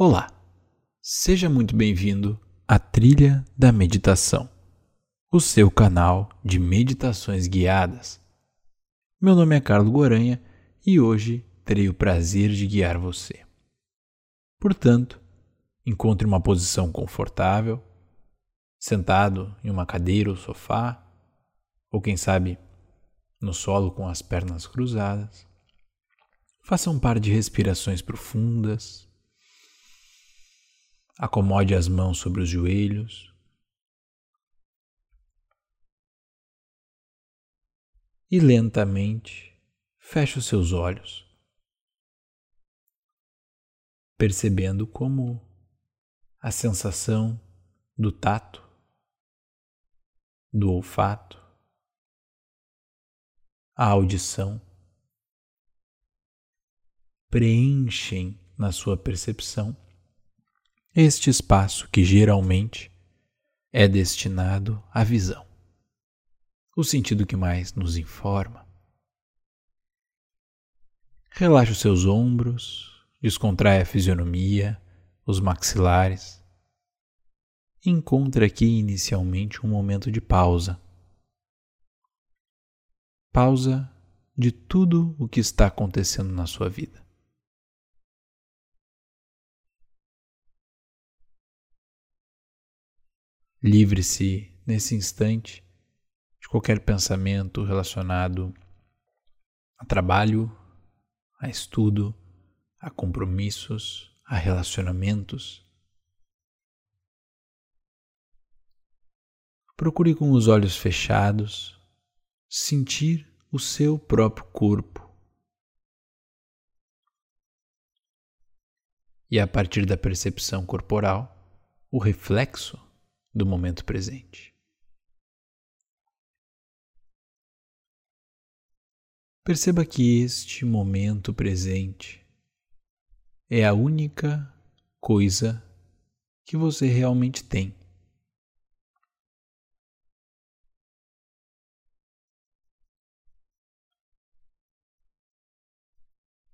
Olá, seja muito bem-vindo à Trilha da Meditação, o seu canal de meditações guiadas. Meu nome é Carlos Goranha e hoje terei o prazer de guiar você. Portanto, encontre uma posição confortável, sentado em uma cadeira ou sofá, ou quem sabe no solo com as pernas cruzadas. Faça um par de respirações profundas. Acomode as mãos sobre os joelhos. E lentamente feche os seus olhos, percebendo como a sensação do tato, do olfato, a audição preenchem na sua percepção este espaço que geralmente é destinado à visão, o sentido que mais nos informa. Relaxe os seus ombros, descontraia a fisionomia, os maxilares. Encontre aqui inicialmente um momento de pausa. Pausa de tudo o que está acontecendo na sua vida. Livre-se nesse instante de qualquer pensamento relacionado a trabalho, a estudo, a compromissos, a relacionamentos. Procure com os olhos fechados sentir o seu próprio corpo. E a partir da percepção corporal, o reflexo do momento presente. Perceba que este momento presente é a única coisa que você realmente tem.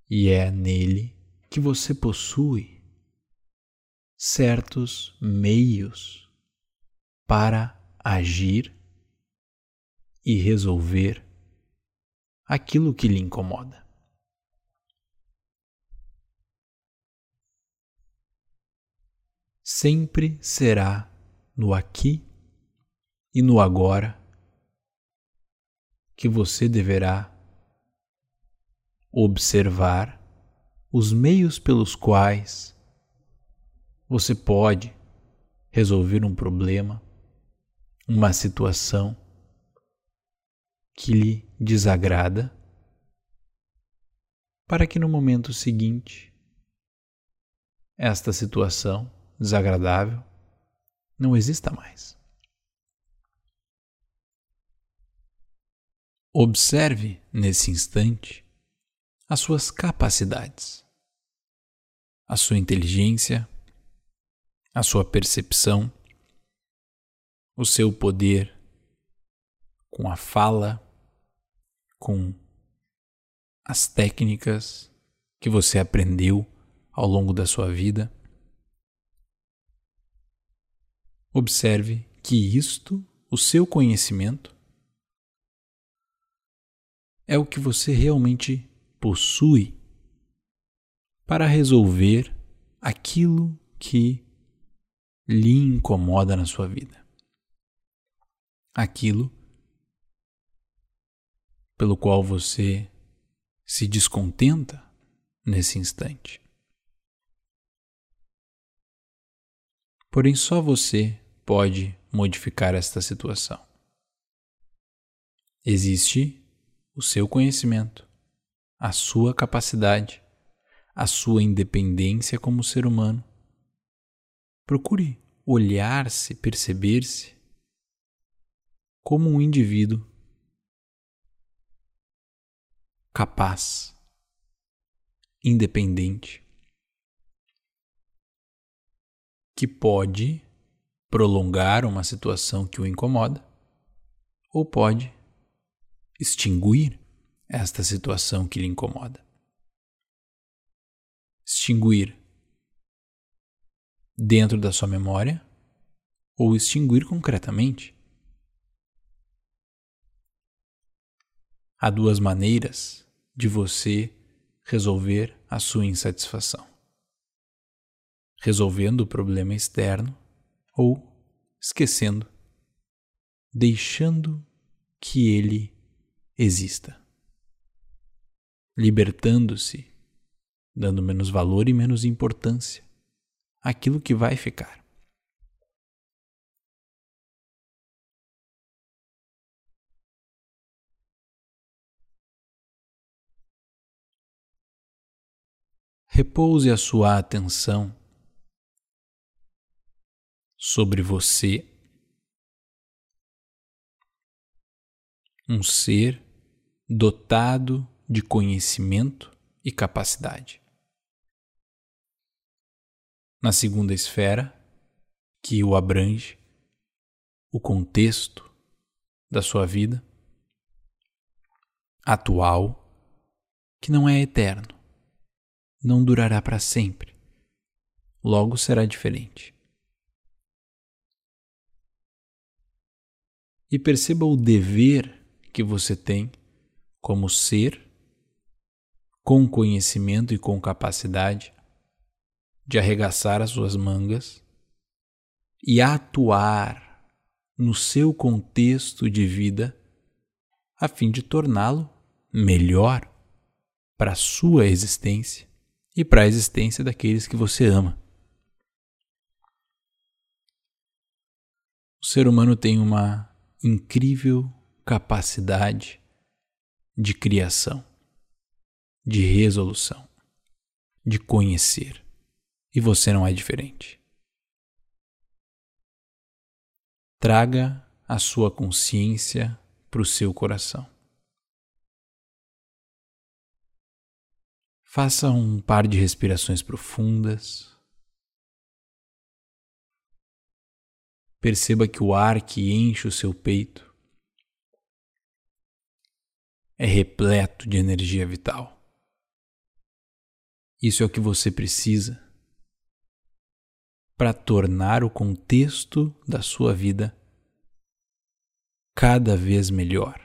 E é nele que você possui certos meios para agir e resolver aquilo que lhe incomoda. Sempre será no aqui e no agora que você deverá observar os meios pelos quais você pode resolver um problema uma situação que lhe desagrada, para que no momento seguinte esta situação desagradável não exista mais. Observe nesse instante as suas capacidades, a sua inteligência, a sua percepção o seu poder com a fala, com as técnicas que você aprendeu ao longo da sua vida. Observe que isto, o seu conhecimento, é o que você realmente possui para resolver aquilo que lhe incomoda na sua vida aquilo pelo qual você se descontenta nesse instante. Porém, só você pode modificar esta situação. Existe o seu conhecimento, a sua capacidade, a sua independência como ser humano. Procure olhar-se, perceber-se como um indivíduo capaz, independente, que pode prolongar uma situação que o incomoda ou pode extinguir esta situação que lhe incomoda. Extinguir dentro da sua memória ou extinguir concretamente. Há duas maneiras de você resolver a sua insatisfação: resolvendo o problema externo ou esquecendo, deixando que ele exista, libertando-se, dando menos valor e menos importância àquilo que vai ficar. Repouse a sua atenção sobre você, um ser dotado de conhecimento e capacidade. Na segunda esfera, que o abrange, o contexto da sua vida atual, que não é eterno não durará para sempre. Logo será diferente. E perceba o dever que você tem como ser, com conhecimento e com capacidade de arregaçar as suas mangas e atuar no seu contexto de vida a fim de torná-lo melhor para a sua existência e para a existência daqueles que você ama. O ser humano tem uma incrível capacidade de criação, de resolução, de conhecer. E você não é diferente. Traga a sua consciência para o seu coração. Faça um par de respirações profundas. Perceba que o ar que enche o seu peito é repleto de energia vital. Isso é o que você precisa para tornar o contexto da sua vida cada vez melhor.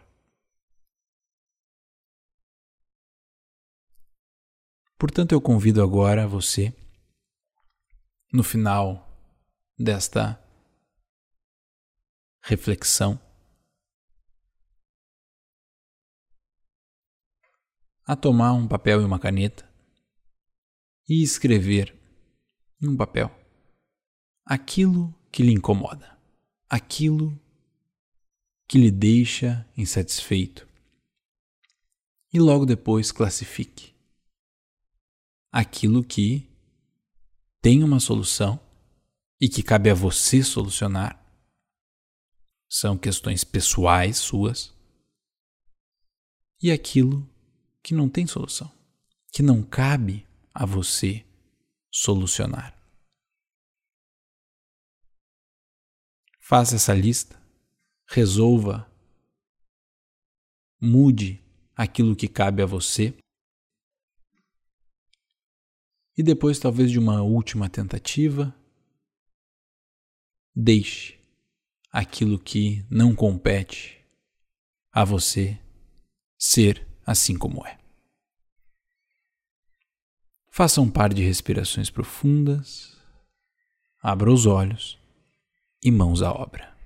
Portanto, eu convido agora você, no final desta reflexão, a tomar um papel e uma caneta e escrever em um papel aquilo que lhe incomoda, aquilo que lhe deixa insatisfeito. E logo depois classifique aquilo que tem uma solução e que cabe a você solucionar. São questões pessoais suas. E aquilo que não tem solução, que não cabe a você solucionar. Faça essa lista, resolva, mude aquilo que cabe a você e depois, talvez de uma última tentativa, deixe aquilo que não compete a você ser assim como é. Faça um par de respirações profundas, abra os olhos e mãos à obra.